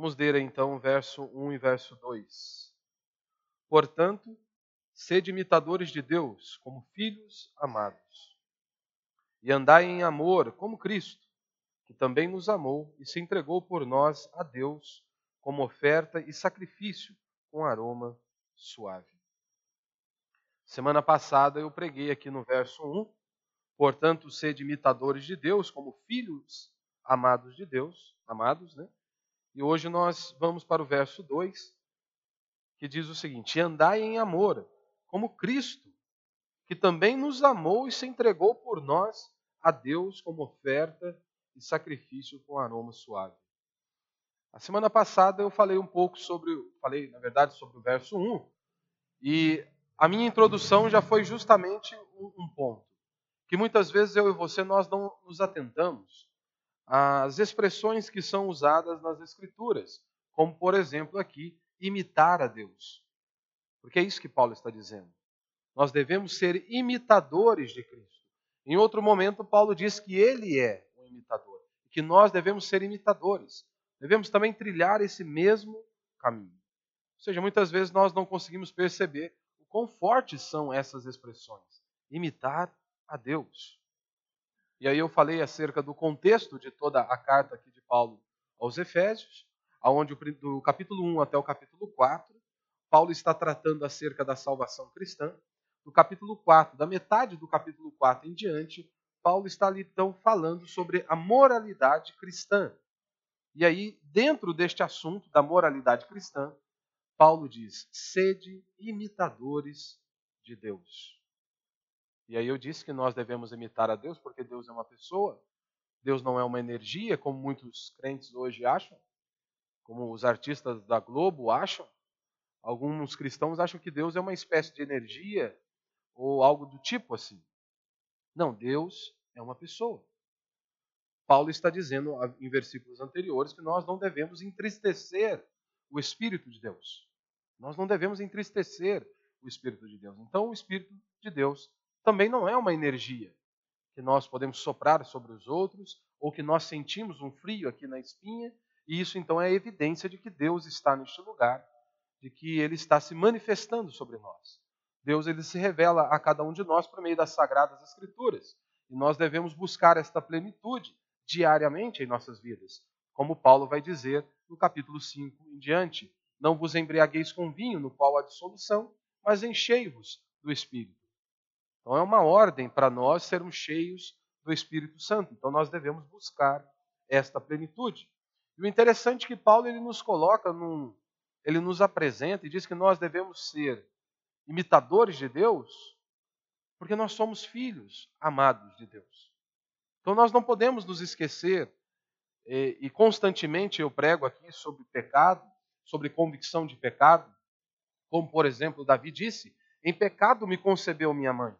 Vamos ler então verso 1 e verso 2. Portanto, sede imitadores de Deus, como filhos amados, e andai em amor, como Cristo, que também nos amou e se entregou por nós a Deus como oferta e sacrifício com aroma suave. Semana passada eu preguei aqui no verso 1, portanto, sede imitadores de Deus, como filhos amados de Deus, amados, né? E hoje nós vamos para o verso 2, que diz o seguinte: Andai em amor, como Cristo, que também nos amou e se entregou por nós a Deus como oferta e sacrifício com aroma suave. A semana passada eu falei um pouco sobre, falei na verdade sobre o verso 1, e a minha introdução já foi justamente um, um ponto que muitas vezes eu e você nós não nos atentamos às expressões que são usadas nas escrituras, como por exemplo aqui imitar a Deus. Porque é isso que Paulo está dizendo. Nós devemos ser imitadores de Cristo. Em outro momento, Paulo diz que ele é o imitador, que nós devemos ser imitadores. Devemos também trilhar esse mesmo caminho. Ou seja, muitas vezes nós não conseguimos perceber quão fortes são essas expressões. Imitar a Deus. E aí eu falei acerca do contexto de toda a carta aqui de Paulo aos Efésios, aonde do capítulo 1 até o capítulo 4, Paulo está tratando acerca da salvação cristã. Do capítulo 4, da metade do capítulo 4 em diante, Paulo está ali então falando sobre a moralidade cristã. E aí, dentro deste assunto da moralidade cristã, Paulo diz: sede imitadores de Deus. E aí eu disse que nós devemos imitar a Deus porque Deus é uma pessoa, Deus não é uma energia, como muitos crentes hoje acham, como os artistas da Globo acham. Alguns cristãos acham que Deus é uma espécie de energia ou algo do tipo assim. Não, Deus é uma pessoa. Paulo está dizendo em versículos anteriores que nós não devemos entristecer o Espírito de Deus. Nós não devemos entristecer o Espírito de Deus. Então, o Espírito de Deus também não é uma energia que nós podemos soprar sobre os outros ou que nós sentimos um frio aqui na espinha, e isso então é evidência de que Deus está neste lugar, de que ele está se manifestando sobre nós. Deus ele se revela a cada um de nós por meio das sagradas escrituras, e nós devemos buscar esta plenitude diariamente em nossas vidas, como Paulo vai dizer no capítulo 5 em diante. Não vos embriagueis com vinho, no qual há dissolução, mas enchei-vos do Espírito. Então é uma ordem para nós sermos cheios do Espírito Santo. Então nós devemos buscar esta plenitude. E o interessante é que Paulo ele nos coloca num, ele nos apresenta e diz que nós devemos ser imitadores de Deus, porque nós somos filhos amados de Deus. Então nós não podemos nos esquecer e, constantemente eu prego aqui sobre pecado, sobre convicção de pecado, como por exemplo Davi disse: Em pecado me concebeu minha mãe.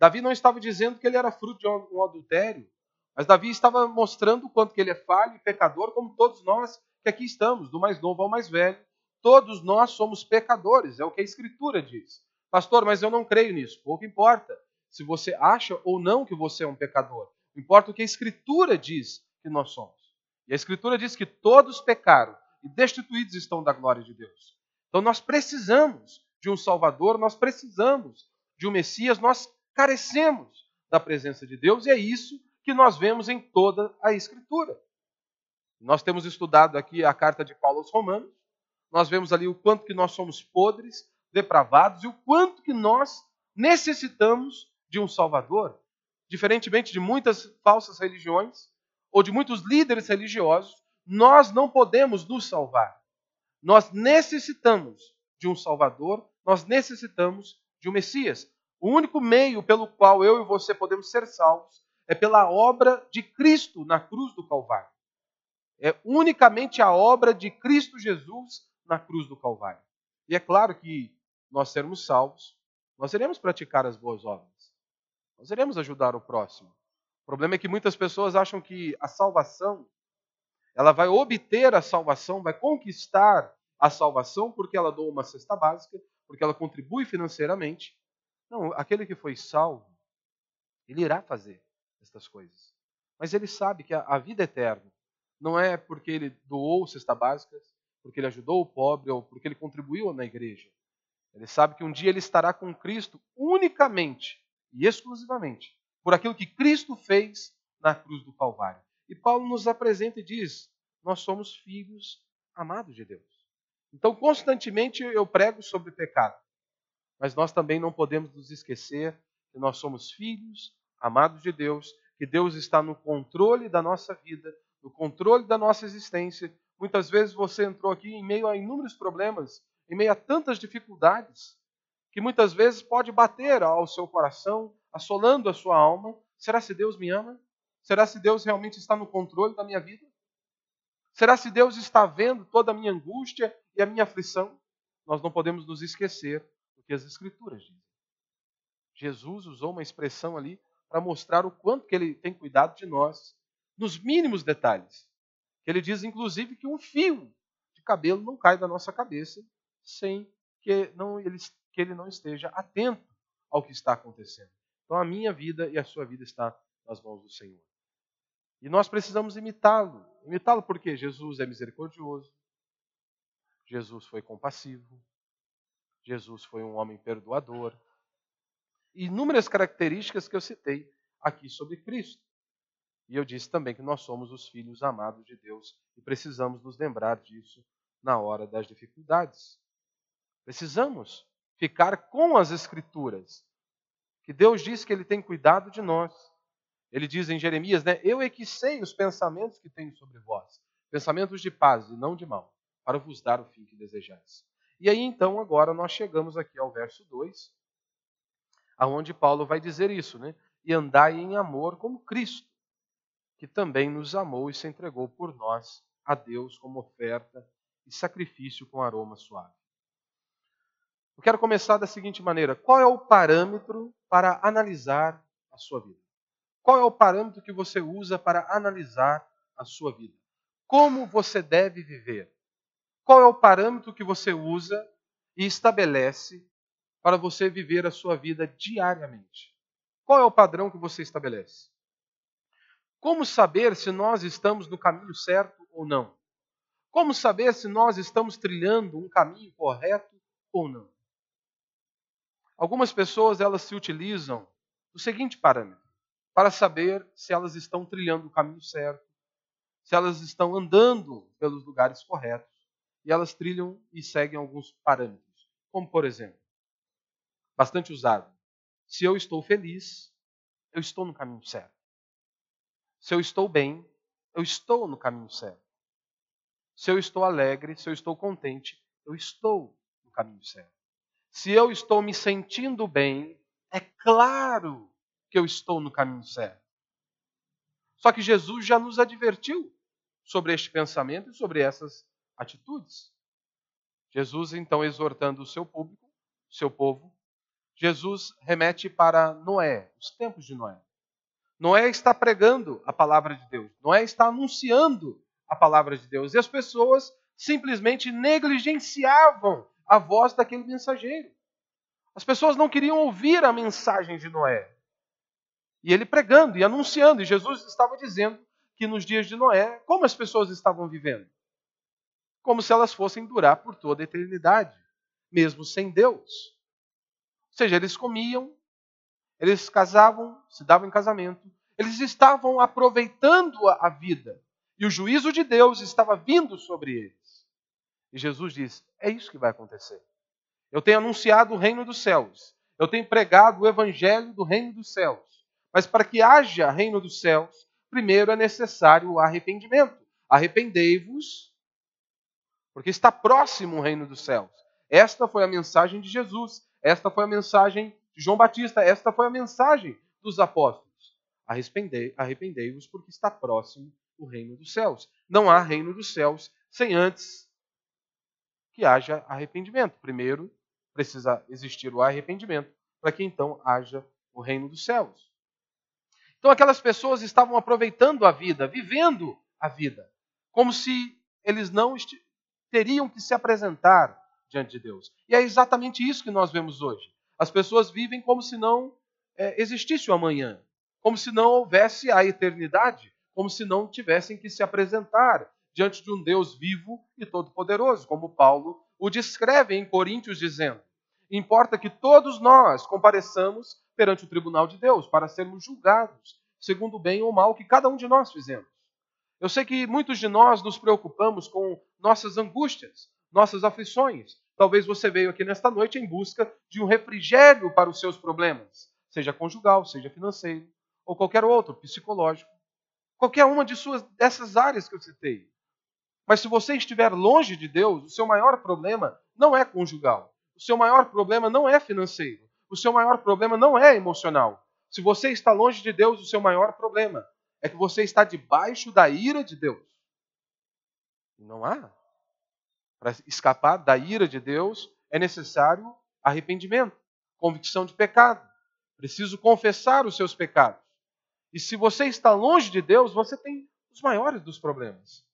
Davi não estava dizendo que ele era fruto de um adultério, mas Davi estava mostrando o quanto que ele é falho e pecador, como todos nós que aqui estamos, do mais novo ao mais velho. Todos nós somos pecadores, é o que a Escritura diz. Pastor, mas eu não creio nisso. Pouco importa se você acha ou não que você é um pecador. Importa o que a Escritura diz que nós somos. E a Escritura diz que todos pecaram e destituídos estão da glória de Deus. Então nós precisamos de um Salvador, nós precisamos de um Messias, nós carecemos da presença de Deus e é isso que nós vemos em toda a Escritura. Nós temos estudado aqui a carta de Paulo aos Romanos, nós vemos ali o quanto que nós somos podres, depravados e o quanto que nós necessitamos de um Salvador. Diferentemente de muitas falsas religiões ou de muitos líderes religiosos, nós não podemos nos salvar. Nós necessitamos de um Salvador, nós necessitamos de um Messias. O único meio pelo qual eu e você podemos ser salvos é pela obra de Cristo na cruz do Calvário. É unicamente a obra de Cristo Jesus na cruz do Calvário. E é claro que nós sermos salvos, nós iremos praticar as boas obras. Nós iremos ajudar o próximo. O problema é que muitas pessoas acham que a salvação ela vai obter a salvação, vai conquistar a salvação porque ela doa uma cesta básica, porque ela contribui financeiramente. Não, aquele que foi salvo, ele irá fazer estas coisas. Mas ele sabe que a, vida eterna não é porque ele doou cesta básica, porque ele ajudou o pobre ou porque ele contribuiu na igreja. Ele sabe que um dia ele estará com Cristo unicamente e exclusivamente por aquilo que Cristo fez na cruz do Calvário. E Paulo nos apresenta e diz: Nós somos filhos amados de Deus. Então, constantemente eu prego sobre pecado, mas nós também não podemos nos esquecer que nós somos filhos amados de Deus, que Deus está no controle da nossa vida, no controle da nossa existência. Muitas vezes você entrou aqui em meio a inúmeros problemas, em meio a tantas dificuldades, que muitas vezes pode bater ao seu coração, assolando a sua alma. Será se Deus me ama? Será se Deus realmente está no controle da minha vida? Será se Deus está vendo toda a minha angústia e a minha aflição? Nós não podemos nos esquecer que as Escrituras dizem. Jesus usou uma expressão ali para mostrar o quanto que ele tem cuidado de nós, nos mínimos detalhes. Ele diz, inclusive, que um fio de cabelo não cai da nossa cabeça sem que, não, ele, que ele não esteja atento ao que está acontecendo. Então a minha vida e a sua vida está nas mãos do Senhor. E nós precisamos imitá-lo. Imitá-lo porque Jesus é misericordioso, Jesus foi compassivo, Jesus foi um homem perdoador. Inúmeras características que eu citei aqui sobre Cristo. E eu disse também que nós somos os filhos amados de Deus e precisamos nos lembrar disso na hora das dificuldades. Precisamos ficar com as Escrituras, que Deus diz que Ele tem cuidado de nós. Ele diz em Jeremias, né? Eu é que sei os pensamentos que tenho sobre vós, pensamentos de paz e não de mal, para vos dar o fim que desejais. E aí então agora nós chegamos aqui ao verso 2, aonde Paulo vai dizer isso, né? E andai em amor como Cristo, que também nos amou e se entregou por nós a Deus como oferta e sacrifício com aroma suave. Eu quero começar da seguinte maneira: qual é o parâmetro para analisar a sua vida? Qual é o parâmetro que você usa para analisar a sua vida? Como você deve viver? Qual é o parâmetro que você usa e estabelece para você viver a sua vida diariamente? Qual é o padrão que você estabelece? Como saber se nós estamos no caminho certo ou não? Como saber se nós estamos trilhando um caminho correto ou não? Algumas pessoas elas se utilizam do seguinte parâmetro: para saber se elas estão trilhando o caminho certo, se elas estão andando pelos lugares corretos, e elas trilham e seguem alguns parâmetros, como por exemplo, bastante usado. Se eu estou feliz, eu estou no caminho certo. Se eu estou bem, eu estou no caminho certo. Se eu estou alegre, se eu estou contente, eu estou no caminho certo. Se eu estou me sentindo bem, é claro que eu estou no caminho certo. Só que Jesus já nos advertiu sobre este pensamento e sobre essas atitudes. Jesus, então, exortando o seu público, o seu povo, Jesus remete para Noé, os tempos de Noé. Noé está pregando a palavra de Deus, Noé está anunciando a palavra de Deus, e as pessoas simplesmente negligenciavam a voz daquele mensageiro. As pessoas não queriam ouvir a mensagem de Noé. E ele pregando e anunciando, e Jesus estava dizendo que nos dias de Noé, como as pessoas estavam vivendo? Como se elas fossem durar por toda a eternidade, mesmo sem Deus. Ou seja, eles comiam, eles casavam, se davam em casamento, eles estavam aproveitando a vida. E o juízo de Deus estava vindo sobre eles. E Jesus diz: é isso que vai acontecer. Eu tenho anunciado o reino dos céus. Eu tenho pregado o evangelho do reino dos céus. Mas para que haja reino dos céus, primeiro é necessário o arrependimento. Arrependei-vos, porque está próximo o reino dos céus. Esta foi a mensagem de Jesus. Esta foi a mensagem de João Batista. Esta foi a mensagem dos apóstolos. Arrependei-vos, porque está próximo o reino dos céus. Não há reino dos céus sem antes que haja arrependimento. Primeiro precisa existir o arrependimento para que então haja o reino dos céus. Então aquelas pessoas estavam aproveitando a vida, vivendo a vida, como se eles não teriam que se apresentar diante de Deus. E é exatamente isso que nós vemos hoje. As pessoas vivem como se não é, existisse o amanhã, como se não houvesse a eternidade, como se não tivessem que se apresentar diante de um Deus vivo e todo-poderoso, como Paulo o descreve em Coríntios, dizendo: Importa que todos nós compareçamos perante o tribunal de Deus para sermos julgados, segundo o bem ou mal que cada um de nós fizemos. Eu sei que muitos de nós nos preocupamos com nossas angústias, nossas aflições. Talvez você veio aqui nesta noite em busca de um refrigério para os seus problemas, seja conjugal, seja financeiro, ou qualquer outro, psicológico. Qualquer uma de suas, dessas áreas que eu citei. Mas se você estiver longe de Deus, o seu maior problema não é conjugal. O seu maior problema não é financeiro. O seu maior problema não é emocional. Se você está longe de Deus, o seu maior problema é que você está debaixo da ira de Deus. Não há. Para escapar da ira de Deus é necessário arrependimento, convicção de pecado. Preciso confessar os seus pecados. E se você está longe de Deus, você tem os maiores dos problemas.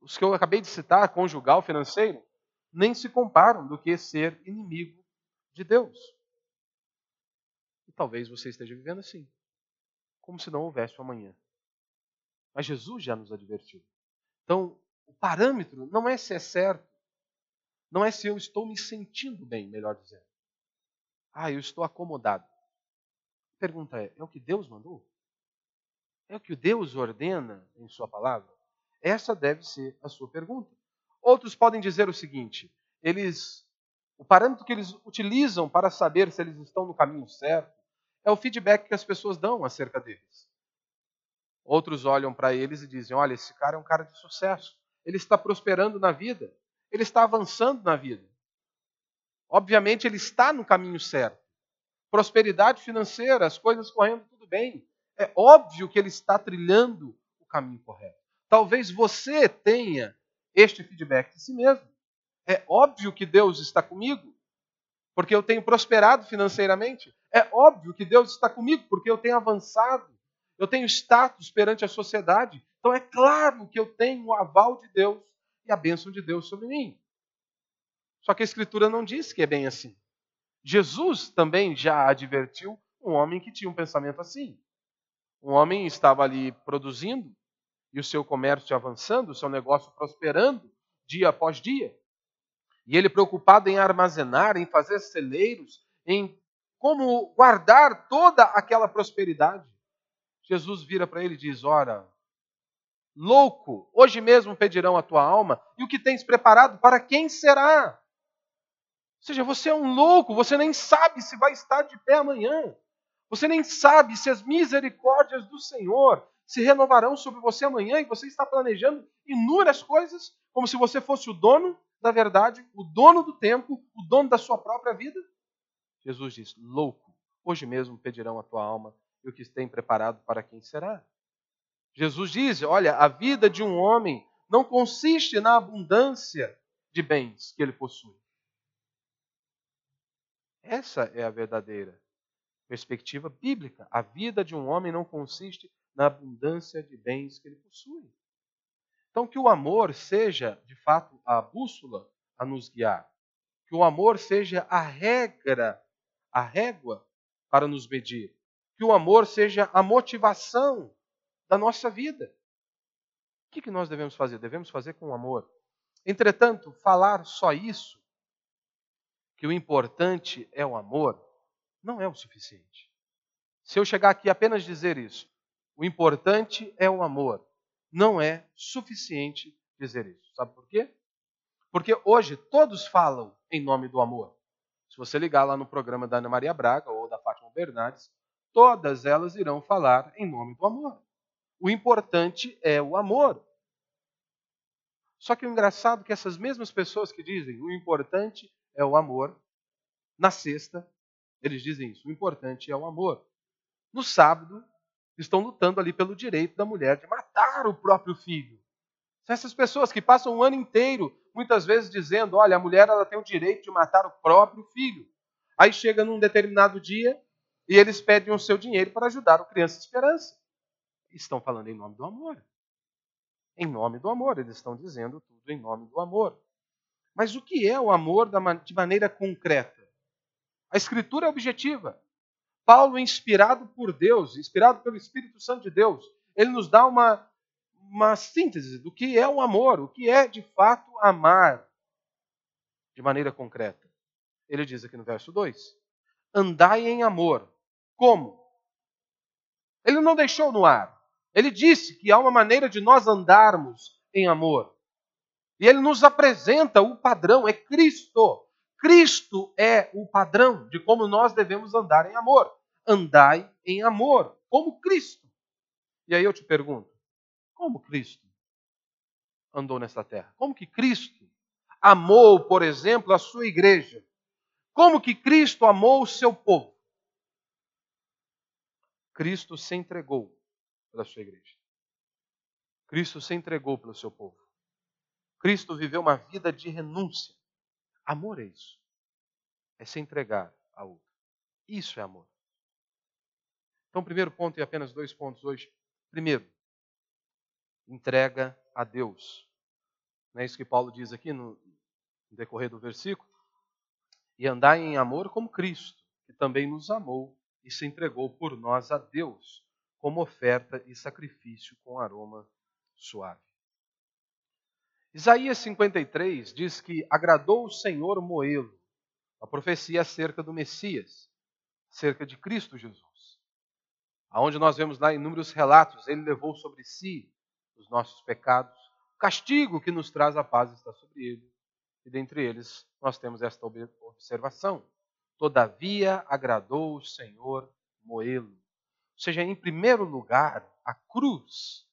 Os que eu acabei de citar, conjugal, financeiro, nem se comparam do que ser inimigo de Deus. E talvez você esteja vivendo assim como se não houvesse um amanhã. Mas Jesus já nos advertiu. Então, o parâmetro não é se é certo, não é se eu estou me sentindo bem, melhor dizendo. Ah, eu estou acomodado. A pergunta é: é o que Deus mandou? É o que Deus ordena em Sua palavra? Essa deve ser a sua pergunta. Outros podem dizer o seguinte: eles, o parâmetro que eles utilizam para saber se eles estão no caminho certo é o feedback que as pessoas dão acerca deles. Outros olham para eles e dizem: olha, esse cara é um cara de sucesso. Ele está prosperando na vida. Ele está avançando na vida. Obviamente, ele está no caminho certo. Prosperidade financeira, as coisas correndo tudo bem. É óbvio que ele está trilhando o caminho correto. Talvez você tenha este feedback de si mesmo. É óbvio que Deus está comigo porque eu tenho prosperado financeiramente. É óbvio que Deus está comigo, porque eu tenho avançado. Eu tenho status perante a sociedade. Então é claro que eu tenho o aval de Deus e a bênção de Deus sobre mim. Só que a Escritura não diz que é bem assim. Jesus também já advertiu um homem que tinha um pensamento assim. Um homem estava ali produzindo e o seu comércio avançando, o seu negócio prosperando dia após dia. E ele preocupado em armazenar, em fazer celeiros, em como guardar toda aquela prosperidade. Jesus vira para ele e diz: Ora, louco, hoje mesmo pedirão a tua alma, e o que tens preparado, para quem será? Ou seja, você é um louco, você nem sabe se vai estar de pé amanhã. Você nem sabe se as misericórdias do Senhor se renovarão sobre você amanhã e você está planejando inúmeras coisas como se você fosse o dono da verdade, o dono do tempo, o dono da sua própria vida? Jesus diz: louco, hoje mesmo pedirão a tua alma e o que tem preparado para quem será. Jesus diz: olha, a vida de um homem não consiste na abundância de bens que ele possui. Essa é a verdadeira perspectiva bíblica. A vida de um homem não consiste na abundância de bens que ele possui. Então, que o amor seja, de fato, a bússola a nos guiar. Que o amor seja a regra, a régua para nos medir. Que o amor seja a motivação da nossa vida. O que, nós devemos fazer? Devemos fazer com amor. Entretanto, falar só isso, que o importante é o amor, não é o suficiente. Se eu chegar aqui apenas dizer isso, o importante é o amor, não é suficiente dizer isso. Sabe por quê? Porque hoje todos falam em nome do amor. Se você ligar lá no programa da Ana Maria Braga ou da Fátima Bernardes, todas elas irão falar em nome do amor. O importante é o amor. Só que o engraçado é que essas mesmas pessoas que dizem o importante é o amor, na sexta, eles dizem isso, o importante é o amor. No sábado, estão lutando ali pelo direito da mulher de matar o próprio filho. São essas pessoas que passam o ano inteiro, muitas vezes, dizendo: olha, a mulher ela tem o direito de matar o próprio filho. Aí chega num determinado dia e eles pedem o seu dinheiro para ajudar o Criança Esperança. Estão falando em nome do amor. Em nome do amor, eles estão dizendo tudo em nome do amor. Mas o que é o amor de maneira concreta? A Escritura é objetiva. Paulo, inspirado por Deus, inspirado pelo Espírito Santo de Deus, ele nos dá uma, uma síntese do que é o amor, o que é de fato amar de maneira concreta. Ele diz aqui no verso 2: Andai em amor. Como? Ele não deixou no ar. Ele disse que há uma maneira de nós andarmos em amor. E ele nos apresenta o padrão, é Cristo. Cristo é o padrão de como nós devemos andar em amor. Andai em amor, como Cristo. E aí eu te pergunto: como Cristo andou nessa terra? Como que Cristo amou, por exemplo, a sua igreja? Como que Cristo amou o seu povo? Cristo se entregou pela sua igreja. Cristo se entregou pelo seu povo. Cristo viveu uma vida de renúncia. Amor é isso. É se entregar a outro. Isso é amor. Então, primeiro ponto e apenas dois pontos hoje. Primeiro, entrega a Deus. Não é isso que Paulo diz aqui no decorrer do versículo? E andai em amor como Cristo, que também nos amou e se entregou por nós a Deus, como oferta e sacrifício com aroma suave. Isaías 53 diz que agradou o Senhor moê-lo, a profecia acerca do Messias, acerca de Cristo Jesus. Aonde nós vemos lá inúmeros relatos, ele levou sobre si os nossos pecados, o castigo que nos traz a paz está sobre ele. E dentre eles nós temos esta observação: Todavia agradou o Senhor moê-lo. Ou seja, em primeiro lugar, a cruz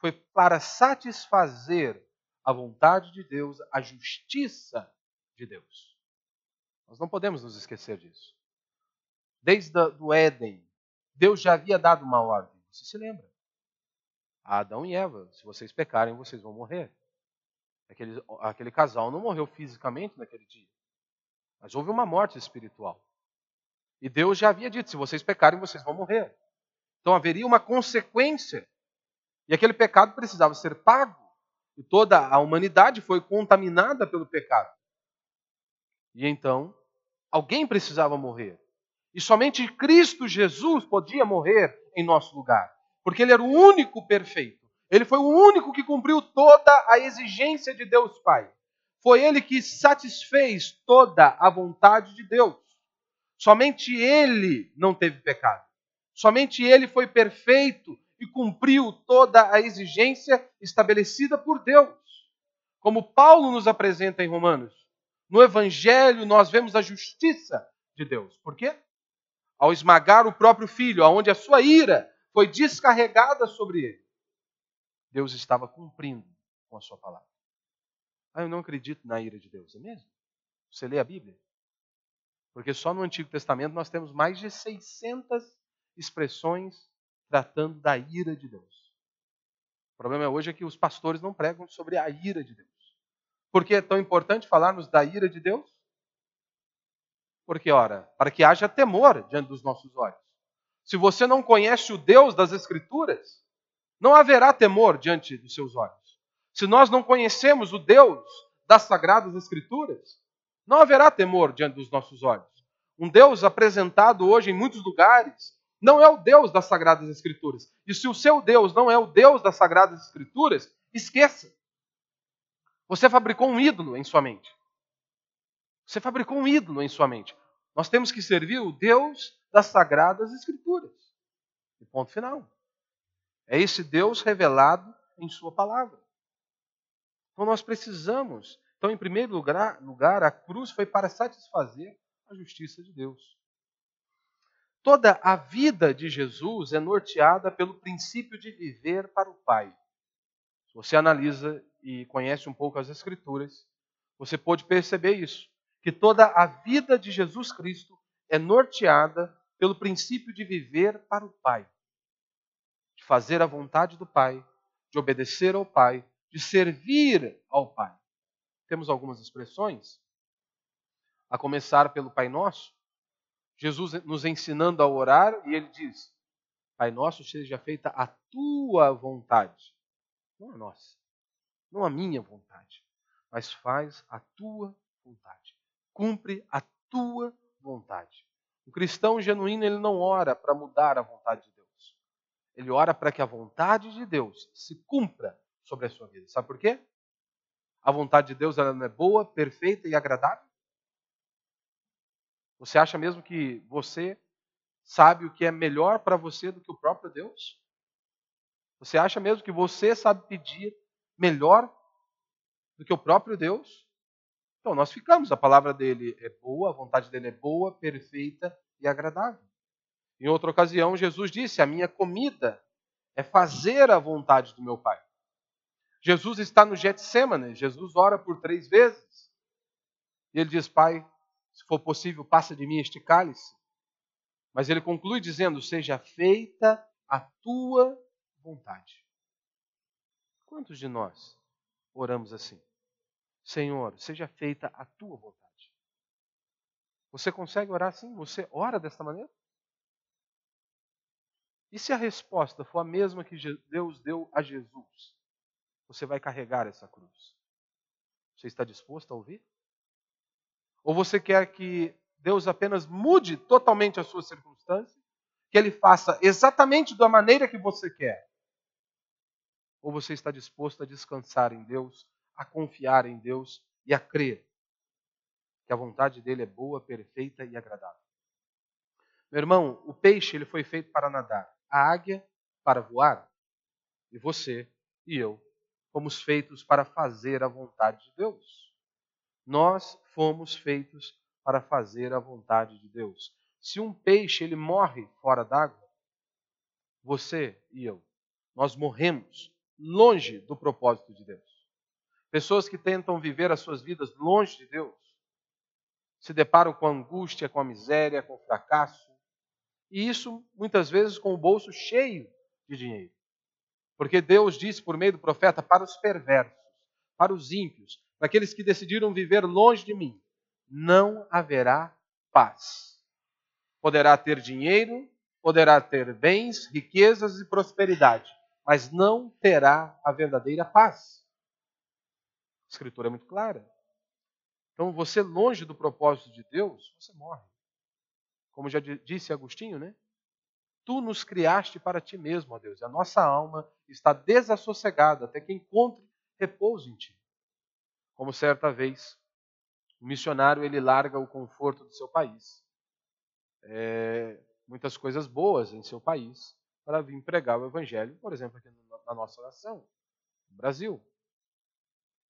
foi para satisfazer a vontade de Deus, a justiça de Deus. Nós não podemos nos esquecer disso. Desde o Éden, Deus já havia dado uma ordem. Você se lembra? Adão e Eva, se vocês pecarem, vocês vão morrer. Aquele, aquele casal não morreu fisicamente naquele dia, mas houve uma morte espiritual. E Deus já havia dito: se vocês pecarem, vocês vão morrer. Então haveria uma consequência. E aquele pecado precisava ser pago. E toda a humanidade foi contaminada pelo pecado. E então, alguém precisava morrer. E somente Cristo Jesus podia morrer em nosso lugar. Porque ele era o único perfeito. Ele foi o único que cumpriu toda a exigência de Deus Pai. Foi ele que satisfez toda a vontade de Deus. Somente ele não teve pecado. Somente ele foi perfeito e cumpriu toda a exigência estabelecida por Deus. Como Paulo nos apresenta em Romanos. No Evangelho nós vemos a justiça de Deus. Por quê? Ao esmagar o próprio filho, aonde a sua ira foi descarregada sobre ele, Deus estava cumprindo com a sua palavra. Ah, eu não acredito na ira de Deus, é mesmo? Você lê a Bíblia? Porque só no Antigo Testamento nós temos mais de 600 expressões tratando da ira de Deus. O problema hoje é que os pastores não pregam sobre a ira de Deus. Por que é tão importante falarmos da ira de Deus? Porque, ora, para que haja temor diante dos nossos olhos. Se você não conhece o Deus das Escrituras, não haverá temor diante dos seus olhos. Se nós não conhecemos o Deus das Sagradas Escrituras, não haverá temor diante dos nossos olhos. Um Deus apresentado hoje em muitos lugares não é o Deus das Sagradas Escrituras. E se o seu Deus não é o Deus das Sagradas Escrituras, esqueça. Você fabricou um ídolo em sua mente. Você fabricou um ídolo em sua mente. Nós temos que servir o Deus das Sagradas Escrituras. E ponto final. É esse Deus revelado em Sua palavra. Então nós precisamos. Então, em primeiro lugar, lugar, a cruz foi para satisfazer a justiça de Deus. Toda a vida de Jesus é norteada pelo princípio de viver para o Pai. Se você analisa e conhece um pouco as Escrituras, você pode perceber isso. Que toda a vida de Jesus Cristo é norteada pelo princípio de viver para o Pai de fazer a vontade do Pai, de obedecer ao Pai, de servir ao Pai. Temos algumas expressões, a começar pelo Pai Nosso. Jesus nos ensinando a orar e ele diz: Pai Nosso, seja feita a tua vontade, não a nossa, não a minha vontade, mas faz a tua vontade. Cumpre a tua vontade. O cristão genuíno ele não ora para mudar a vontade de Ele ora para que a vontade de Deus se cumpra sobre a sua vida. Sabe por quê? A vontade de Deus ela não é boa, perfeita e agradável? Você acha mesmo que você sabe o que é melhor para você do que o próprio Deus? Você acha mesmo que você sabe pedir melhor do que o próprio Deus? Então nós ficamos, a palavra dele é boa, a vontade dele é boa, perfeita e agradável. Em outra ocasião, Jesus disse: A minha comida é fazer a vontade do meu Pai. Jesus está no Getsemane, Jesus ora por três vezes. E ele diz: Pai, se for possível, passa de mim este cálice. Mas ele conclui dizendo: Seja feita a tua vontade. Quantos de nós oramos assim? Senhor, seja feita a tua vontade. Você consegue orar assim? Você ora desta maneira? E se a resposta for a mesma que Deus deu a Jesus? Você vai carregar essa cruz. Você está disposto a ouvir? Ou você quer que Deus apenas mude totalmente a sua circunstância? Que Ele faça exatamente da maneira que você quer? Ou você está disposto a descansar em Deus, a confiar em Deus e a crer que a vontade dele é boa, perfeita e agradável? Meu irmão, o peixe ele foi feito para nadar, a águia para voar, e você e eu fomos feitos para fazer a vontade de Deus. Nós fomos feitos para fazer a vontade de Deus. Se um peixe ele morre fora d'água, você e eu, nós morremos longe do propósito de Deus. Pessoas que tentam viver as suas vidas longe de Deus se deparam com a angústia, com a miséria, com o fracasso, e isso muitas vezes com o bolso cheio de dinheiro. Porque Deus disse por meio do profeta para os perversos, para os ímpios, para aqueles que decidiram viver longe de mim, não haverá paz. Poderá ter dinheiro, poderá ter bens, riquezas e prosperidade, mas não terá a verdadeira paz. A escritura é muito clara. Então, você longe do propósito de Deus, você morre. Como já disse Agostinho, né? Tu nos criaste para ti mesmo, ó Deus. E a nossa alma está desassossegada até que encontre repouso em ti. Como certa vez o missionário ele larga o conforto do seu país, é, muitas coisas boas em seu país, para vir pregar o evangelho, por exemplo, aqui na nossa nação, no Brasil.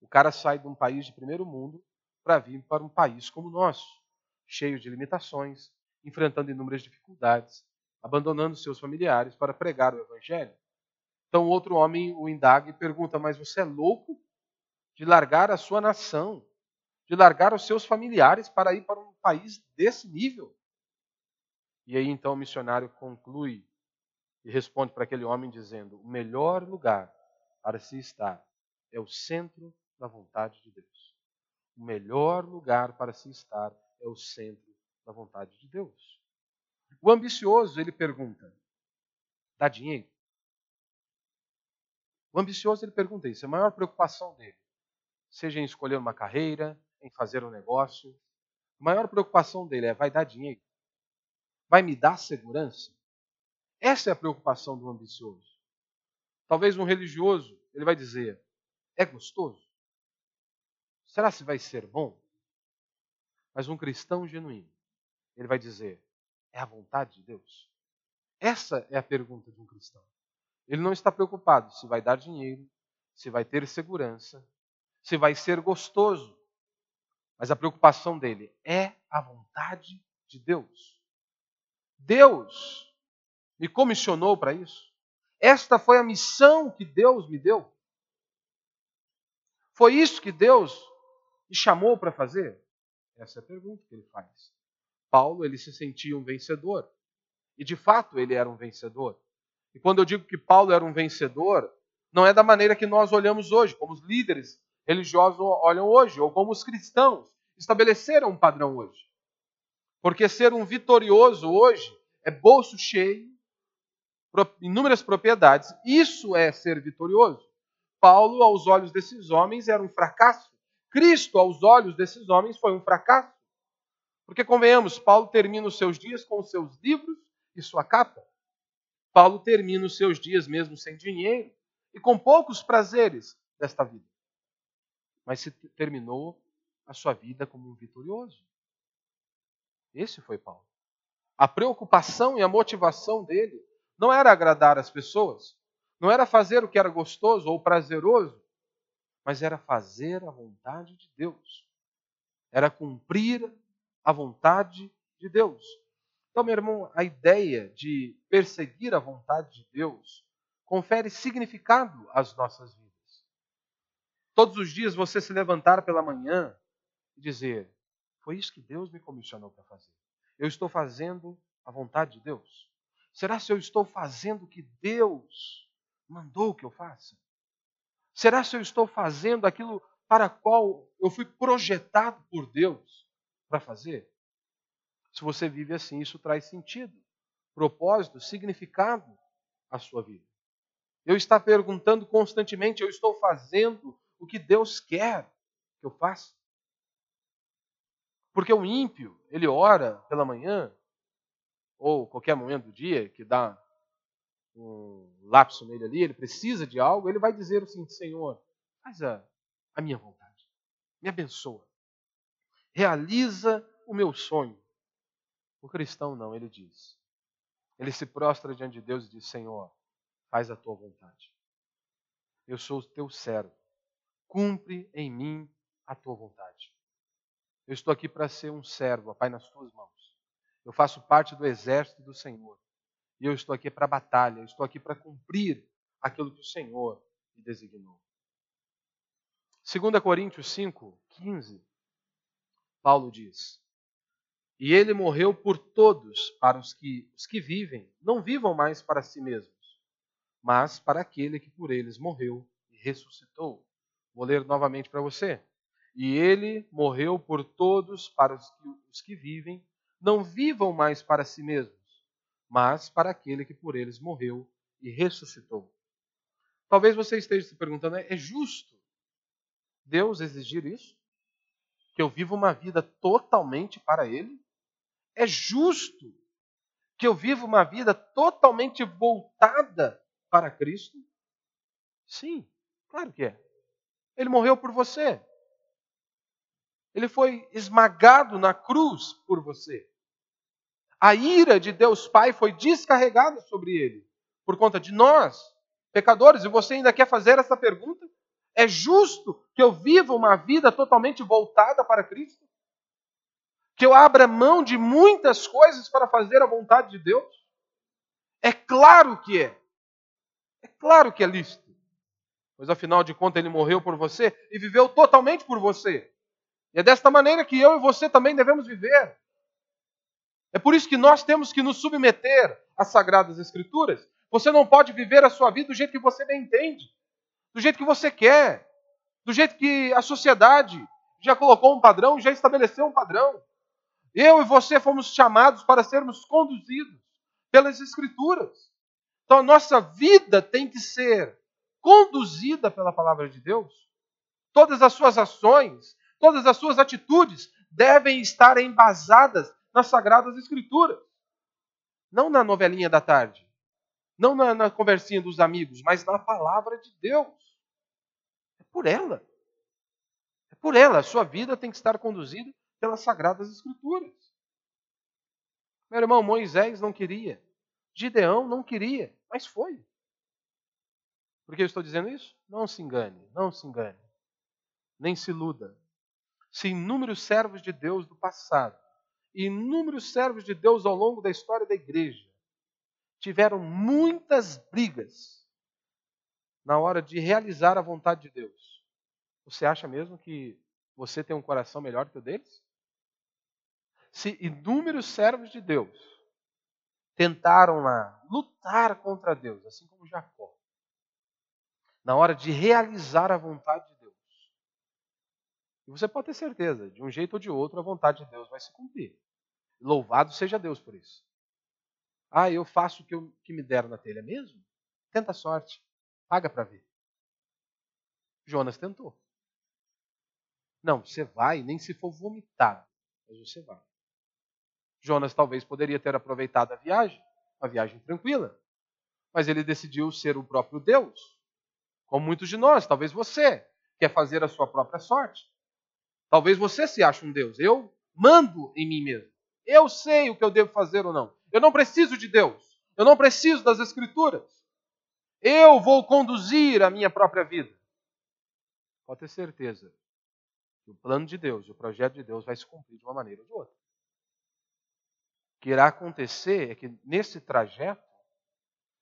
O cara sai de um país de primeiro mundo para vir para um país como o nosso, cheio de limitações, enfrentando inúmeras dificuldades, abandonando seus familiares para pregar o evangelho. Então outro homem o indaga e pergunta: Mas você é louco de largar a sua nação, de largar os seus familiares para ir para um país desse nível. E aí então o missionário conclui e responde para aquele homem dizendo: o melhor lugar para se estar é o centro da vontade de Deus. O melhor lugar para se estar é o centro da vontade de Deus. O ambicioso, ele pergunta: dá dinheiro? O ambicioso, ele pergunta isso, é a maior preocupação dele. Seja em escolher uma carreira, em fazer um negócio. A maior preocupação dele é: vai dar dinheiro? Vai me dar segurança? Essa é a preocupação do ambicioso. Talvez um religioso, ele vai dizer: é gostoso? Será se vai ser bom? Mas um cristão genuíno, ele vai dizer: é a vontade de Deus? Essa é a pergunta de um cristão. Ele não está preocupado se vai dar dinheiro, se vai ter segurança, se vai ser gostoso. Mas a preocupação dele é a vontade de Deus. Deus me comissionou para isso. Esta foi a missão que Deus me deu. Foi isso que Deus me chamou para fazer? Essa é a pergunta que ele faz. Paulo, ele se sentia um vencedor. E de fato ele era um vencedor. E quando eu digo que Paulo era um vencedor, não é da maneira que nós olhamos hoje, como os líderes religiosos olham hoje, ou como os cristãos estabeleceram um padrão hoje. Porque ser um vitorioso hoje é bolso cheio, inúmeras propriedades. Isso é ser vitorioso. Paulo, aos olhos desses homens, era um fracasso. Cristo, aos olhos desses homens, foi um fracasso. Porque, convenhamos, Paulo termina os seus dias com os seus livros e sua capa. Paulo termina os seus dias mesmo sem dinheiro e com poucos prazeres desta vida. Mas se terminou a sua vida como um vitorioso. Esse foi Paulo. A preocupação e a motivação dele não era agradar as pessoas, não era fazer o que era gostoso ou prazeroso, mas era fazer a vontade de Deus. Era cumprir a vontade de Deus. Então, meu irmão, a ideia de perseguir a vontade de Deus confere significado às nossas vidas. Todos os dias você se levantar pela manhã e dizer: Foi isso que Deus me comissionou para fazer. Eu estou fazendo a vontade de Deus? Será se eu estou fazendo o que Deus mandou que eu faça? Será se eu estou fazendo aquilo para qual eu fui projetado por Deus para fazer? Se você vive assim, isso traz sentido, propósito, significado à sua vida. Eu estou perguntando constantemente, eu estou fazendo o que Deus quer que eu faça? Porque o ímpio, ele ora pela manhã, ou qualquer momento do dia, que dá um lapso nele ali, ele precisa de algo, ele vai dizer o seguinte: Senhor, faz a, a minha vontade, me abençoa, realiza o meu sonho. O cristão não, ele diz. Ele se prostra diante de Deus e diz: Senhor, faz a tua vontade. Eu sou o teu servo. Cumpre em mim a tua vontade. Eu estou aqui para ser um servo, Pai, nas tuas mãos. Eu faço parte do exército do Senhor. E eu estou aqui para a batalha, eu estou aqui para cumprir aquilo que o Senhor me designou. 2 Coríntios 5, 15, Paulo diz: E ele morreu por todos, para os que, os que vivem, não vivam mais para si mesmos, mas para aquele que por eles morreu e ressuscitou. Vou ler novamente para você. E ele morreu por todos para os que, os que vivem, não vivam mais para si mesmos, mas para aquele que por eles morreu e ressuscitou. Talvez você esteja se perguntando: é justo Deus exigir isso? Que eu viva uma vida totalmente para Ele? É justo que eu viva uma vida totalmente voltada para Cristo? Sim, claro que é. Ele morreu por você. Ele foi esmagado na cruz por você. A ira de Deus Pai foi descarregada sobre ele por conta de nós, pecadores. E você ainda quer fazer essa pergunta? É justo que eu viva uma vida totalmente voltada para Cristo? Que eu abra mão de muitas coisas para fazer a vontade de Deus? É claro que é. É claro que é lícito. Pois afinal de contas ele morreu por você e viveu totalmente por você. E é desta maneira que eu e você também devemos viver. É por isso que nós temos que nos submeter às Sagradas Escrituras. Você não pode viver a sua vida do jeito que você bem entende, do jeito que você quer, do jeito que a sociedade já colocou um padrão, já estabeleceu um padrão. Eu e você fomos chamados para sermos conduzidos pelas Escrituras. Então a nossa vida tem que ser conduzida pela palavra de Deus. Todas as suas ações, Todas as suas atitudes devem estar embasadas nas Sagradas Escrituras. Não na novelinha da tarde. Não na, na conversinha dos amigos, mas na palavra de Deus. É por ela. É por ela. A sua vida tem que estar conduzida pelas Sagradas Escrituras. Meu irmão, Moisés não queria. Gideão não queria, mas foi. Por que eu estou dizendo isso? Não se engane, não se engane. Nem se iluda se inúmeros servos de Deus do passado inúmeros servos de Deus ao longo da história da igreja tiveram muitas brigas na hora de realizar a vontade de Deus. Você acha mesmo que você tem um coração melhor que o deles? Se inúmeros servos de Deus tentaram lá lutar contra Deus, assim como Jacó, na hora de realizar a vontade de e você pode ter certeza, de um jeito ou de outro, a vontade de Deus vai se cumprir. Louvado seja Deus por isso. Ah, eu faço o que, eu, que me deram na telha mesmo? Tenta a sorte. Paga para ver. Jonas tentou. Não, você vai, nem se for vomitar, mas você vai. Jonas talvez poderia ter aproveitado a viagem, uma viagem tranquila. mas ele decidiu ser o próprio Deus. Como muitos de nós, talvez você quer fazer a sua própria sorte. Talvez você se ache um Deus. Eu mando em mim mesmo. Eu sei o que eu devo fazer ou não. Eu não preciso de Deus. Eu não preciso das Escrituras. Eu vou conduzir a minha própria vida. Pode ter certeza que o plano de Deus, o projeto de Deus vai se cumprir de uma maneira ou de outra. O que irá acontecer é que nesse trajeto,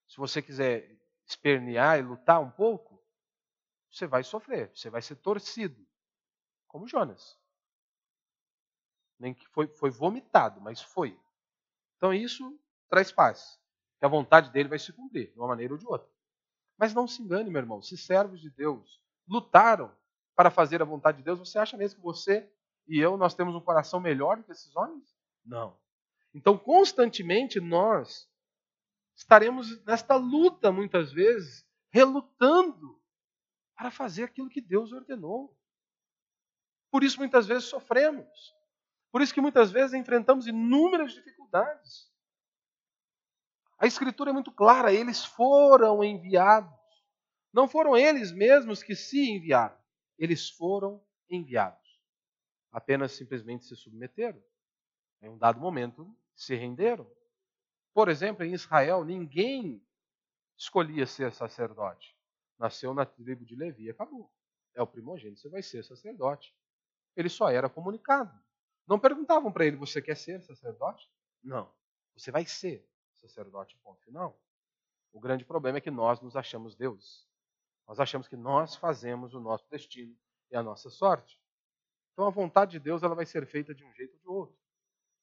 se você quiser espernear e lutar um pouco, você vai sofrer, você vai ser torcido, como Jonas. Nem que foi, foi vomitado, mas foi. Então isso traz paz, que a vontade dele vai se cumprir, de uma maneira ou de outra. Mas não se engane, meu irmão, se servos de Deus lutaram para fazer a vontade de Deus, você acha mesmo que você e eu nós temos um coração melhor do que esses homens? Não. Então, constantemente nós estaremos nesta luta muitas vezes, relutando para fazer aquilo que Deus ordenou. Por isso muitas vezes sofremos. Por isso que muitas vezes enfrentamos inúmeras dificuldades. A escritura é muito clara, eles foram enviados. Não foram eles mesmos que se enviaram, eles foram enviados. Apenas simplesmente se submeteram. Em um dado momento, se renderam. Por exemplo, em Israel, ninguém escolhia ser sacerdote. Nasceu na tribo de Levi acabou. É o primogênito, você vai ser sacerdote. Ele só era comunicado. Não perguntavam para ele: você quer ser sacerdote? Não. Você vai ser sacerdote, ponto final. O grande problema é que nós nos achamos Deus. Nós achamos que nós fazemos o nosso destino e a nossa sorte. Então a vontade de Deus ela vai ser feita de um jeito ou de outro.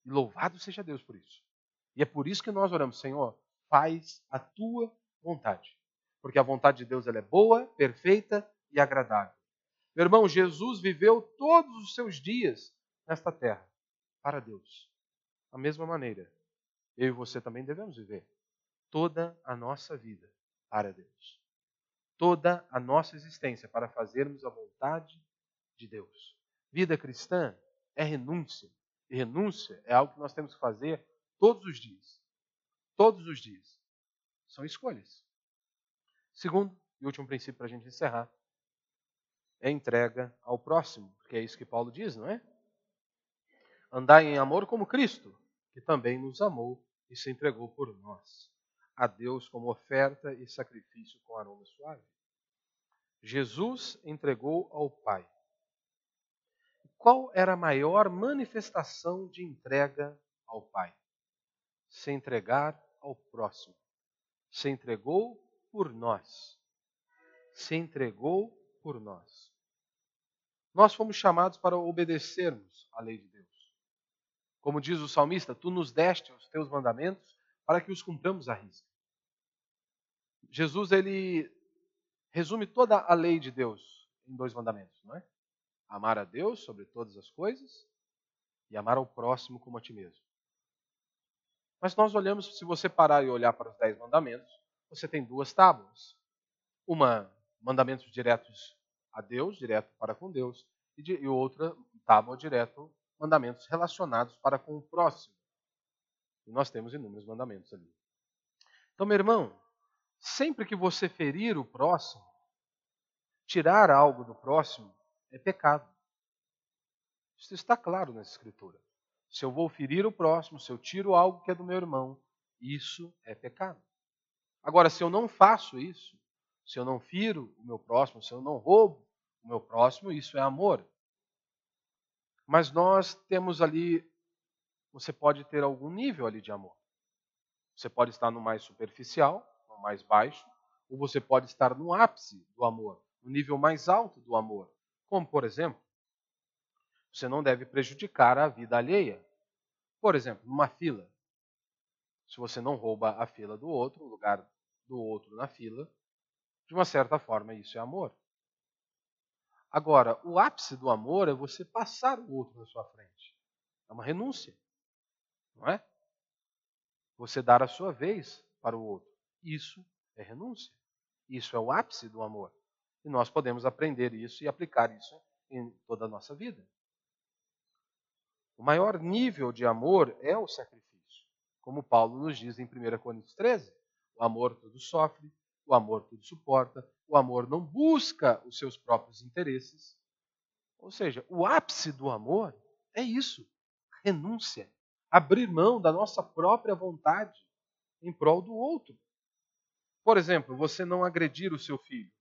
E louvado seja Deus por isso. E é por isso que nós oramos, Senhor, faz a tua vontade. Porque a vontade de Deus ela é boa, perfeita e agradável. Meu irmão, Jesus viveu todos os seus dias nesta terra para Deus. Da mesma maneira, eu e você também devemos viver toda a nossa vida para Deus. Toda a nossa existência para fazermos a vontade de Deus. Vida cristã é renúncia. E renúncia é algo que nós temos que fazer todos os dias. Todos os dias. São escolhas. Segundo e último princípio para a gente encerrar é entrega ao próximo, porque é isso que Paulo diz, não é? Andar em amor como Cristo, que também nos amou e se entregou por nós, a Deus como oferta e sacrifício com aroma suave. Jesus entregou ao Pai. Qual era a maior manifestação de entrega ao Pai? Se entregar ao próximo. Se entregou por nós. Se entregou por nós. Nós fomos chamados para obedecermos à lei de Deus. Como diz o salmista, tu nos deste os teus mandamentos para que os cumpramos à risca. Jesus ele resume toda a lei de Deus em dois mandamentos, não é? Amar a Deus sobre todas as coisas e amar ao próximo como a ti mesmo. Mas nós olhamos, se você parar e olhar para os dez mandamentos, você tem duas tábuas. Uma, mandamentos diretos a Deus, direto para com Deus, e, de, e outra tábua direto mandamentos relacionados para com o próximo. E nós temos inúmeros mandamentos ali. Então, meu irmão, sempre que você ferir o próximo, tirar algo do próximo, é pecado. Isso está claro na Escritura. Se eu vou ferir o próximo, se eu tiro algo que é do meu irmão, isso é pecado. Agora, se eu não faço isso, se eu não firo o meu próximo, se eu não roubo o meu próximo, isso é amor. Mas nós temos ali, você pode ter algum nível ali de amor. Você pode estar no mais superficial, no mais baixo, ou você pode estar no ápice do amor, no nível mais alto do amor. Como, por exemplo, você não deve prejudicar a vida alheia. Por exemplo, numa fila. Se você não rouba a fila do outro, o lugar do outro na fila, de uma certa forma isso é amor. Agora, o ápice do amor é você passar o outro na sua frente. É uma renúncia. Não é? Você dar a sua vez para o outro. Isso é renúncia. Isso é o ápice do amor. E nós podemos aprender isso e aplicar isso em toda a nossa vida. O maior nível de amor é o sacrifício. Como Paulo nos diz em 1 Coríntios 13: O amor tudo sofre, o amor tudo suporta, o amor não busca os seus próprios interesses. Ou seja, o ápice do amor é isso: renúncia, abrir mão da nossa própria vontade em prol do outro. Por exemplo, você não agredir o seu filho.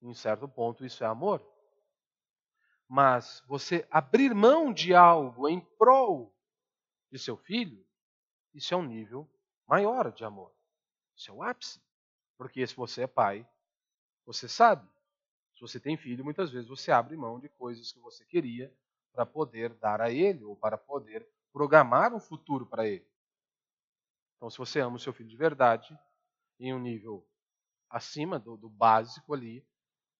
Em certo ponto, isso é amor. Mas você abrir mão de algo em prol de seu filho, isso é um nível maior de amor. Isso é o ápice. Porque se você é pai, você sabe. Se você tem filho, muitas vezes você abre mão de coisas que você queria para poder dar a ele ou para poder programar um futuro para ele. Então, se você ama o seu filho de verdade, em um nível acima do, do básico ali,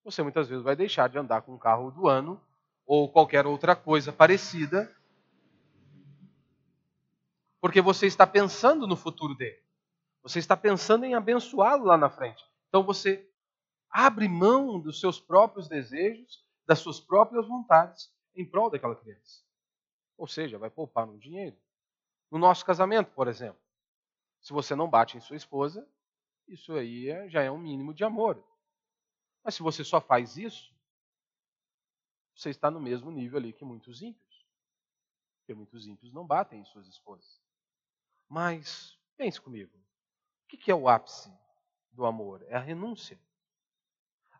você muitas vezes vai deixar de andar com um carro do ano ou qualquer outra coisa parecida, porque você está pensando no futuro dele. Você está pensando em abençoá-lo lá na frente. Então você abre mão dos seus próprios desejos, das suas próprias vontades em prol daquela criança. Ou seja, vai poupar no dinheiro. No nosso casamento, por exemplo, se você não bate em sua esposa, isso aí é, já é um mínimo de amor. Mas se você só faz isso, você está no mesmo nível ali que muitos ímpios. Porque muitos ímpios não batem em suas esposas. Mas pense comigo. O que é o ápice do amor? É a renúncia.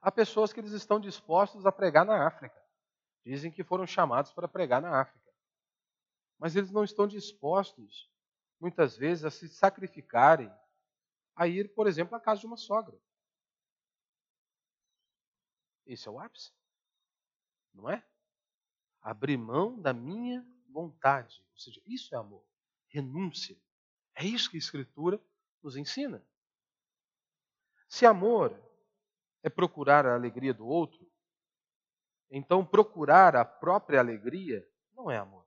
Há pessoas que eles estão dispostos a pregar na África. Dizem que foram chamados para pregar na África. Mas eles não estão dispostos, muitas vezes, a se sacrificarem a ir, por exemplo, à casa de uma sogra. Esse é o ápice? Não é? Abrir mão da minha vontade. Ou seja, isso é amor. Renúncia. É isso que a Escritura nos ensina. Se amor é procurar a alegria do outro, então procurar a própria alegria não é amor.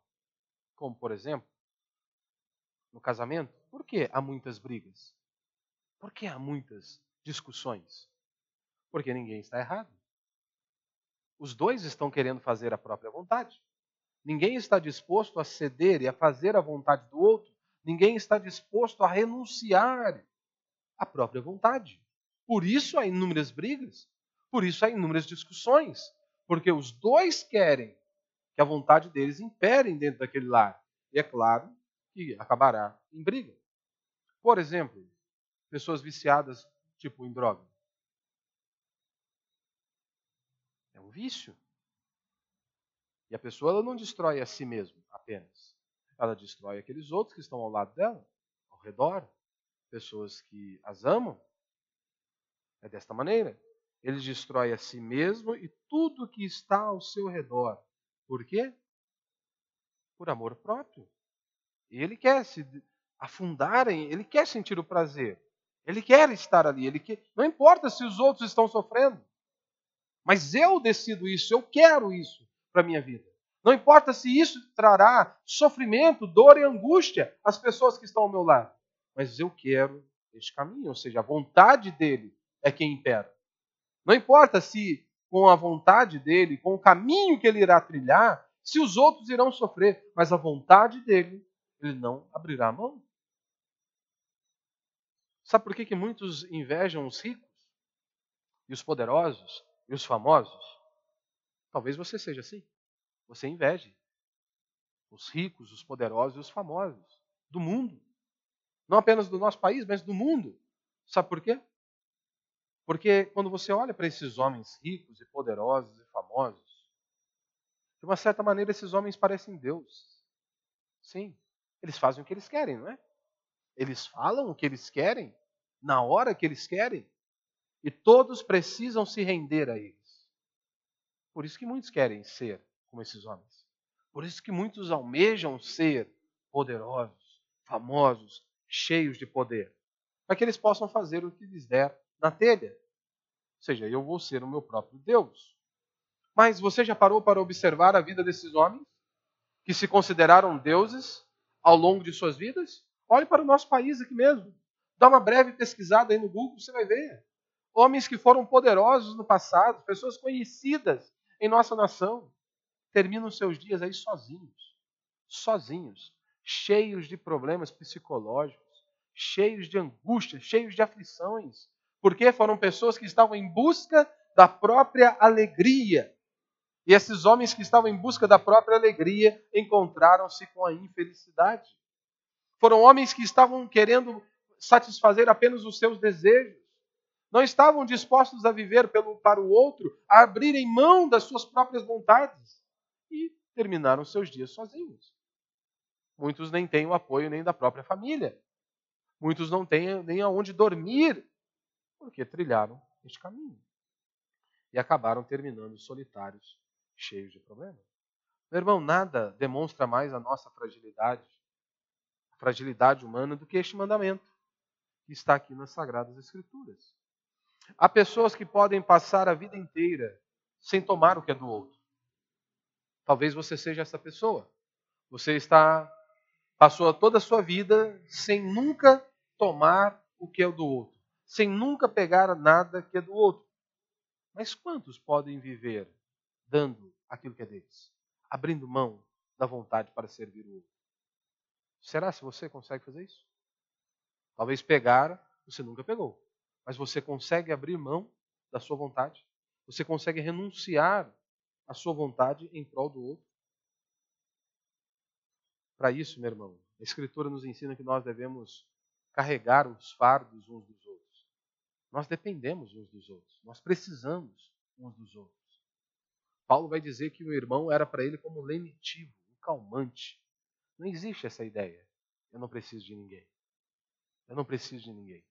Como, por exemplo, no casamento, por que há muitas brigas? Por que há muitas discussões? Porque ninguém está errado. Os dois estão querendo fazer a própria vontade. Ninguém está disposto a ceder e a fazer a vontade do outro Ninguém está disposto a renunciar à própria vontade. Por isso há inúmeras brigas, por isso há inúmeras discussões, porque os dois querem que a vontade deles impere dentro daquele lar. E é claro que acabará em briga. Por exemplo, pessoas viciadas, tipo em droga. É um vício. E a pessoa não destrói a si mesma apenas ela destrói aqueles outros que estão ao lado dela, ao redor, pessoas que as amam. É desta maneira. Ele destrói a si mesmo e tudo que está ao seu redor. Por quê? Por amor próprio. Ele quer se afundar em, ele quer sentir o prazer. Ele quer estar ali, ele quer, não importa se os outros estão sofrendo. Mas eu decido isso, eu quero isso para minha vida. Não importa se isso trará sofrimento, dor e angústia às pessoas que estão ao meu lado. Mas eu quero este caminho, ou seja, a vontade dele é quem impera. Não importa se com a vontade dele, com o caminho que ele irá trilhar, se os outros irão sofrer, mas a vontade dele, ele não abrirá a mão. Sabe por que, que muitos invejam os ricos, e os poderosos, e os famosos? Talvez você seja assim. Você inveje os ricos, os poderosos e os famosos do mundo. Não apenas do nosso país, mas do mundo. Sabe por quê? Porque quando você olha para esses homens ricos e poderosos e famosos, de uma certa maneira esses homens parecem Deus. Sim, eles fazem o que eles querem, não é? Eles falam o que eles querem, na hora que eles querem, e todos precisam se render a eles. Por isso que muitos querem ser como esses homens. Por isso que muitos almejam ser poderosos, famosos, cheios de poder, para que eles possam fazer o que lhes der na telha. Ou seja, eu vou ser o meu próprio Deus. Mas você já parou para observar a vida desses homens que se consideraram deuses ao longo de suas vidas? Olhe para o nosso país aqui mesmo. Dá uma breve pesquisada aí no Google, você vai ver. Homens que foram poderosos no passado, pessoas conhecidas em nossa nação, terminam seus dias aí sozinhos, sozinhos, cheios de problemas psicológicos, cheios de angústia, cheios de aflições. Porque foram pessoas que estavam em busca da própria alegria. E esses homens que estavam em busca da própria alegria encontraram-se com a infelicidade. Foram homens que estavam querendo satisfazer apenas os seus desejos. Não estavam dispostos a viver pelo, para o outro, a abrirem mão das suas próprias vontades. E terminaram seus dias sozinhos. Muitos nem têm o apoio nem da própria família. Muitos não têm nem aonde dormir, porque trilharam este caminho. E acabaram terminando solitários, cheios de problemas. Meu irmão, nada demonstra mais a nossa fragilidade, a fragilidade humana, do que este mandamento que está aqui nas Sagradas Escrituras. Há pessoas que podem passar a vida inteira sem tomar o que é do outro. Talvez você seja essa pessoa. Você está passou toda a sua vida sem nunca tomar o que é do outro, sem nunca pegar nada que é do outro. Mas quantos podem viver dando aquilo que é deles, abrindo mão da vontade para servir o outro? Será se você consegue fazer isso? Talvez pegar, você nunca pegou, mas você consegue abrir mão da sua vontade? Você consegue renunciar à sua vontade em prol do outro? Para isso, meu irmão, a Escritura nos ensina que nós devemos carregar os fardos uns dos outros. Nós dependemos uns dos outros, nós precisamos uns dos outros. Paulo vai dizer que o irmão era para ele como um lenitivo, um calmante. Não existe essa ideia. Eu não preciso de ninguém. Eu não preciso de ninguém.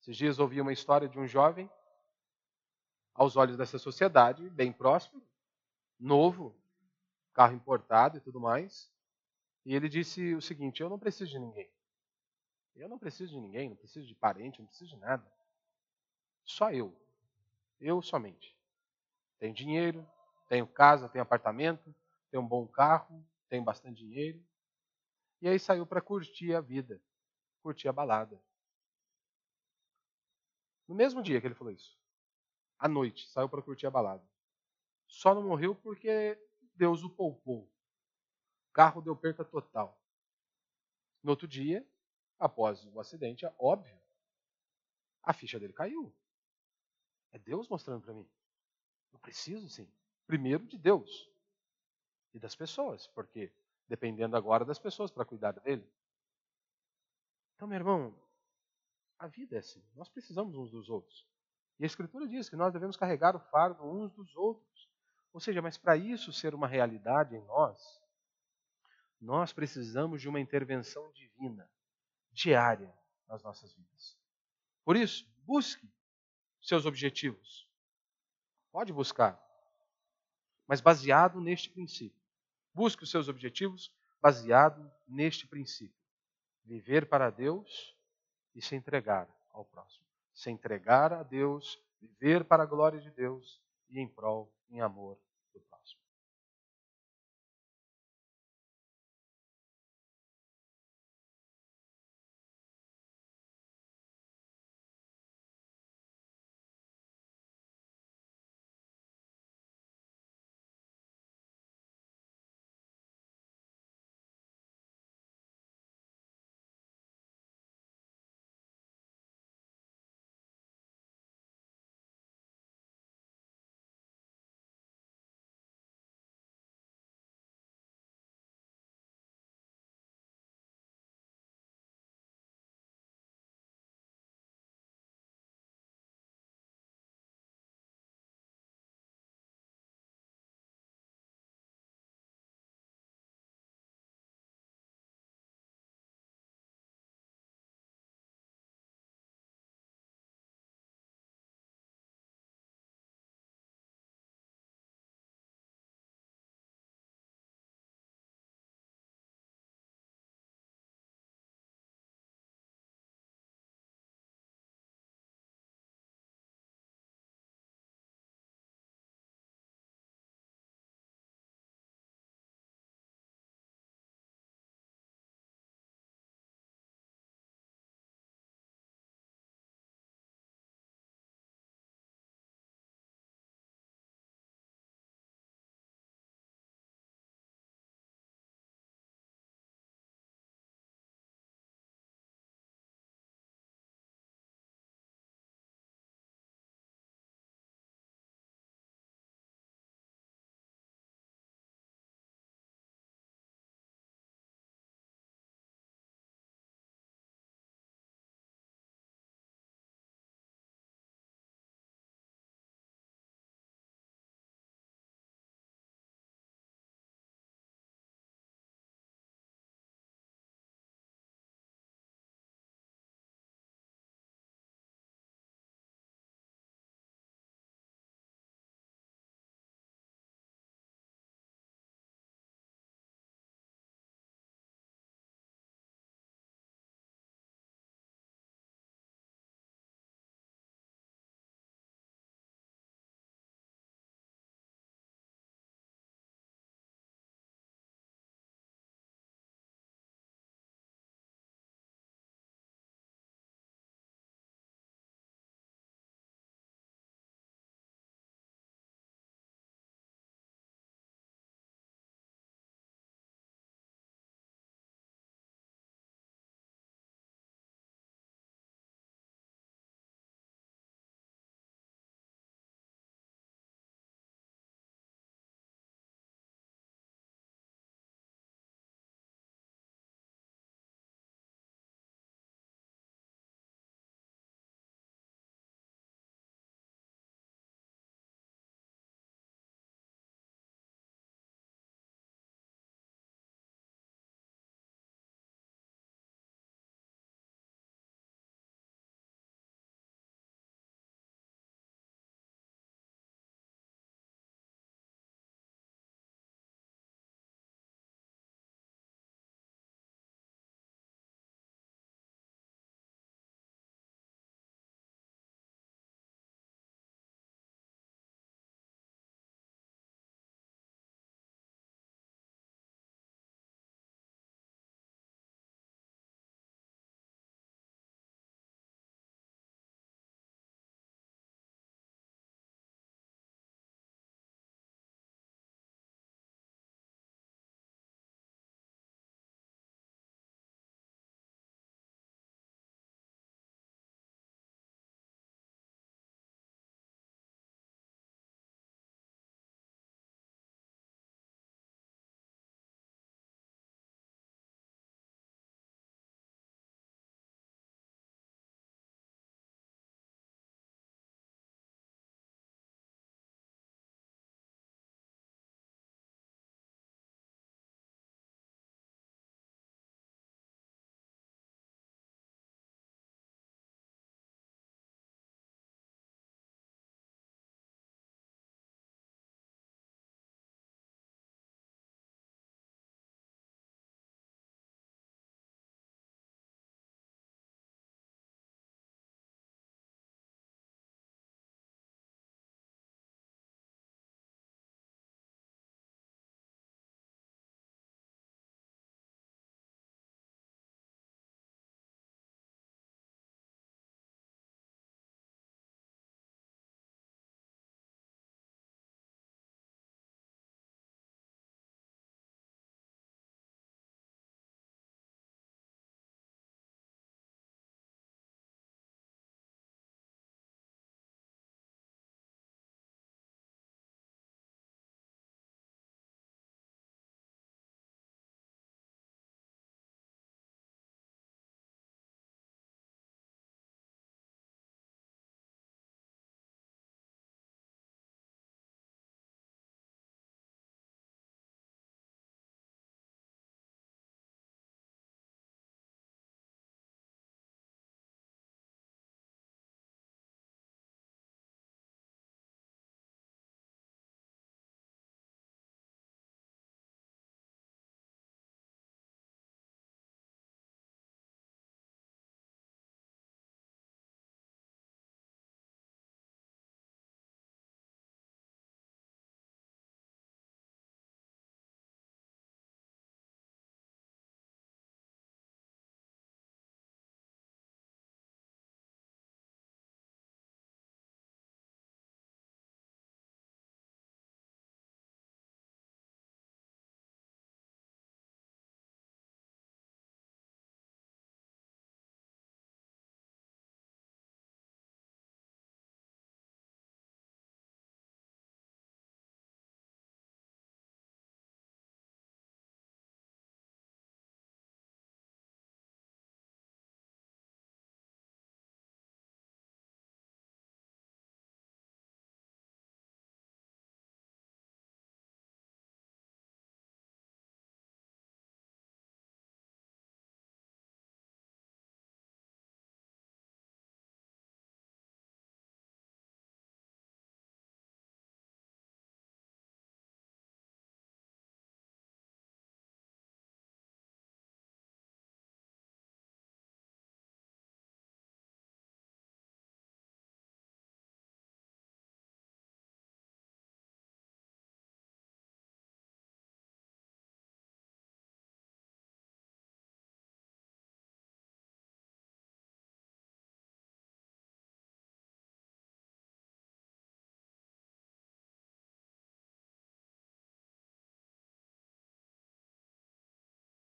Esses dias ouvi uma história de um jovem, aos olhos dessa sociedade, bem próspero, novo, carro importado e tudo mais. E ele disse o seguinte: Eu não preciso de ninguém. Eu não preciso de ninguém, não preciso de parente, não preciso de nada. Só eu. Eu somente. Tenho dinheiro, tenho casa, tenho apartamento, tenho um bom carro, tenho bastante dinheiro. E aí saiu para curtir a vida, curtir a balada. No mesmo dia que ele falou isso, à noite, saiu para curtir a balada. Só não morreu porque Deus o poupou. O carro deu perca total. No outro dia, após o acidente, é óbvio, a ficha dele caiu. É Deus mostrando para mim. Eu preciso, sim. Primeiro de Deus e das pessoas, porque dependendo agora das pessoas para cuidar dele. Então, meu irmão, a vida é assim. Nós precisamos uns dos outros. E a Escritura diz que nós devemos carregar o fardo uns dos outros. Ou seja, mas para isso ser uma realidade em nós, nós precisamos de uma intervenção divina diária nas nossas vidas. Por isso, busque seus objetivos. Pode buscar, mas baseado neste princípio. Busque os seus objetivos baseado neste princípio. Viver para Deus e se entregar ao próximo. Se entregar a Deus, viver para a glória de Deus e em prol, em amor.